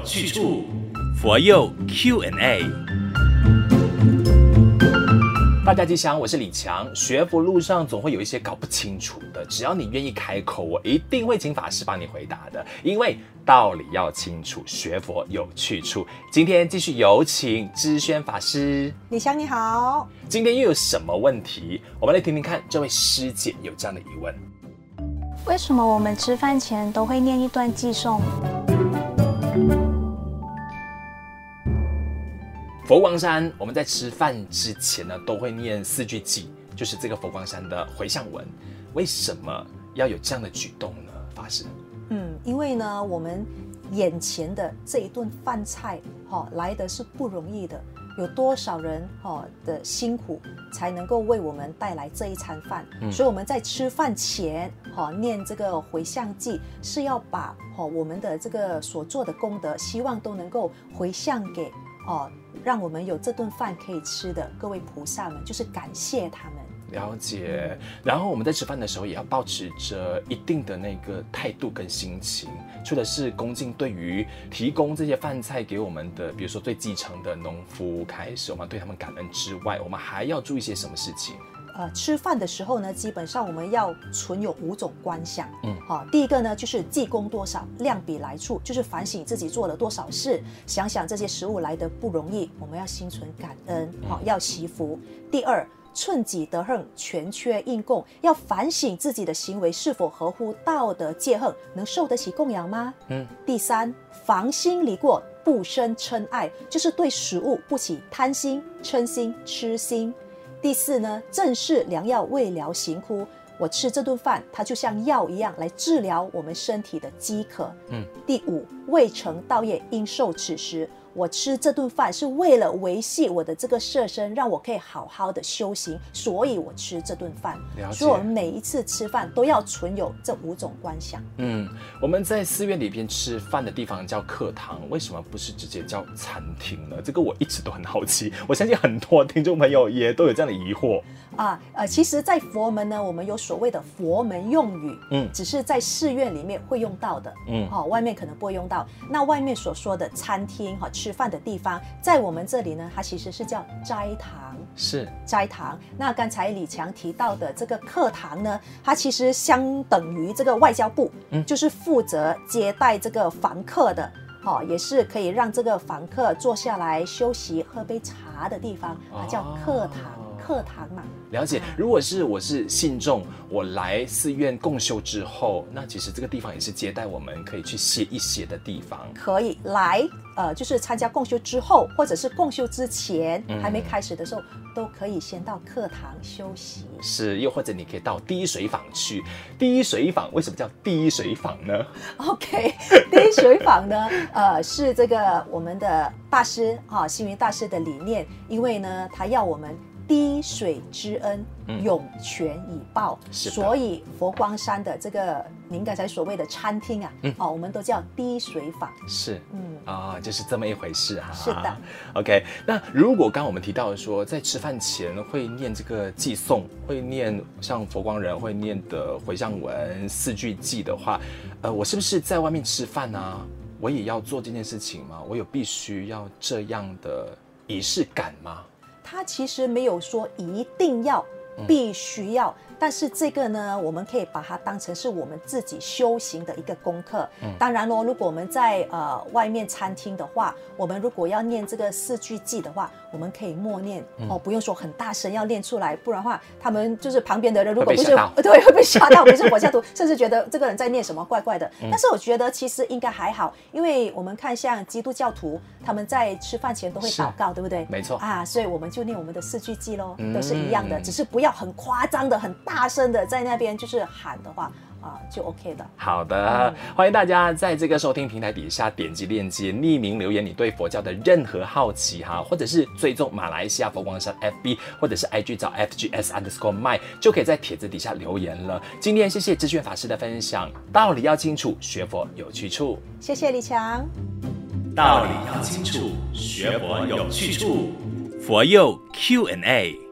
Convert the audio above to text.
有去处，佛佑 Q&A。大家吉祥，我是李强。学佛路上总会有一些搞不清楚的，只要你愿意开口，我一定会请法师帮你回答的。因为道理要清楚，学佛有去处。今天继续有请知轩法师。李强你好，今天又有什么问题？我们来听听看，这位师姐有这样的疑问。为什么我们吃饭前都会念一段偈颂？佛光山，我们在吃饭之前呢，都会念四句偈，就是这个佛光山的回向文。为什么要有这样的举动呢？法师？嗯，因为呢，我们眼前的这一顿饭菜，哈、哦，来的是不容易的。有多少人哈的辛苦才能够为我们带来这一餐饭？嗯、所以我们在吃饭前哈念这个回向记，是要把哈我们的这个所做的功德，希望都能够回向给哦，让我们有这顿饭可以吃的各位菩萨们，就是感谢他们。了解，然后我们在吃饭的时候也要保持着一定的那个态度跟心情，除了是恭敬对于提供这些饭菜给我们的，比如说最基层的农夫开始，我们对他们感恩之外，我们还要注意些什么事情？呃，吃饭的时候呢，基本上我们要存有五种观想，嗯，好，第一个呢就是积功多少，量比来处，就是反省自己做了多少事，想想这些食物来得不容易，我们要心存感恩，好，要祈福。第二。寸己得恨，全缺应供，要反省自己的行为是否合乎道德戒行，能受得起供养吗？嗯。第三，防心离过，不生嗔爱，就是对食物不起贪心、嗔心、痴心。第四呢，正是良药未疗行枯，我吃这顿饭，它就像药一样来治疗我们身体的饥渴。嗯。第五，未成道业，应受此食。我吃这顿饭是为了维系我的这个色身，让我可以好好的修行，所以我吃这顿饭。所以我们每一次吃饭都要存有这五种观想。嗯，我们在寺院里边吃饭的地方叫课堂，为什么不是直接叫餐厅呢？这个我一直都很好奇，我相信很多听众朋友也都有这样的疑惑。啊，呃，其实，在佛门呢，我们有所谓的佛门用语，嗯，只是在寺院里面会用到的，嗯，好、哦，外面可能不会用到。那外面所说的餐厅哈，吃饭的地方，在我们这里呢，它其实是叫斋堂，是。斋堂。那刚才李强提到的这个课堂呢，它其实相等于这个外交部，嗯，就是负责接待这个房客的，好、哦，也是可以让这个房客坐下来休息、喝杯茶的地方，它叫课堂。哦课堂嘛，了解。如果是我是信众，我来寺院共修之后，那其实这个地方也是接待我们可以去歇一歇的地方。可以来，呃，就是参加共修之后，或者是共修之前、嗯、还没开始的时候，都可以先到课堂休息。是，又或者你可以到滴水坊去。滴水坊为什么叫滴水坊呢？OK，滴水坊呢，呃，是这个我们的大师哈，星云大师的理念，因为呢，他要我们。滴水之恩，涌泉以报。嗯、所以佛光山的这个您刚才所谓的餐厅啊，嗯、哦，我们都叫滴水坊。是，嗯啊、哦，就是这么一回事哈。是的。OK，那如果刚刚我们提到说，在吃饭前会念这个寄送，会念像佛光人会念的回向文四句偈的话，呃，我是不是在外面吃饭呢、啊？我也要做这件事情吗？我有必须要这样的仪式感吗？他其实没有说一定要，必须要。但是这个呢，我们可以把它当成是我们自己修行的一个功课。嗯，当然咯，如果我们在呃外面餐厅的话，我们如果要念这个四句偈的话，我们可以默念、嗯、哦，不用说很大声要念出来，不然的话，他们就是旁边的人如果不是 对会被吓到，不是佛教徒，甚至觉得这个人在念什么怪怪的。嗯、但是我觉得其实应该还好，因为我们看像基督教徒，他们在吃饭前都会祷告，对不对？没错啊，所以我们就念我们的四句偈喽，都是一样的，嗯、只是不要很夸张的很。大声的在那边就是喊的话啊，就 OK 的。好的，欢迎大家在这个收听平台底下点击链接，匿名留言你对佛教的任何好奇哈，或者是追踪马来西亚佛光山 FB 或者是 IG 找 FGS underscore my 就可以在帖子底下留言了。今天谢谢智炫法师的分享，道理要清楚，学佛有去处。谢谢李强。道理要清楚，学佛有去处。佛佑 Q&A。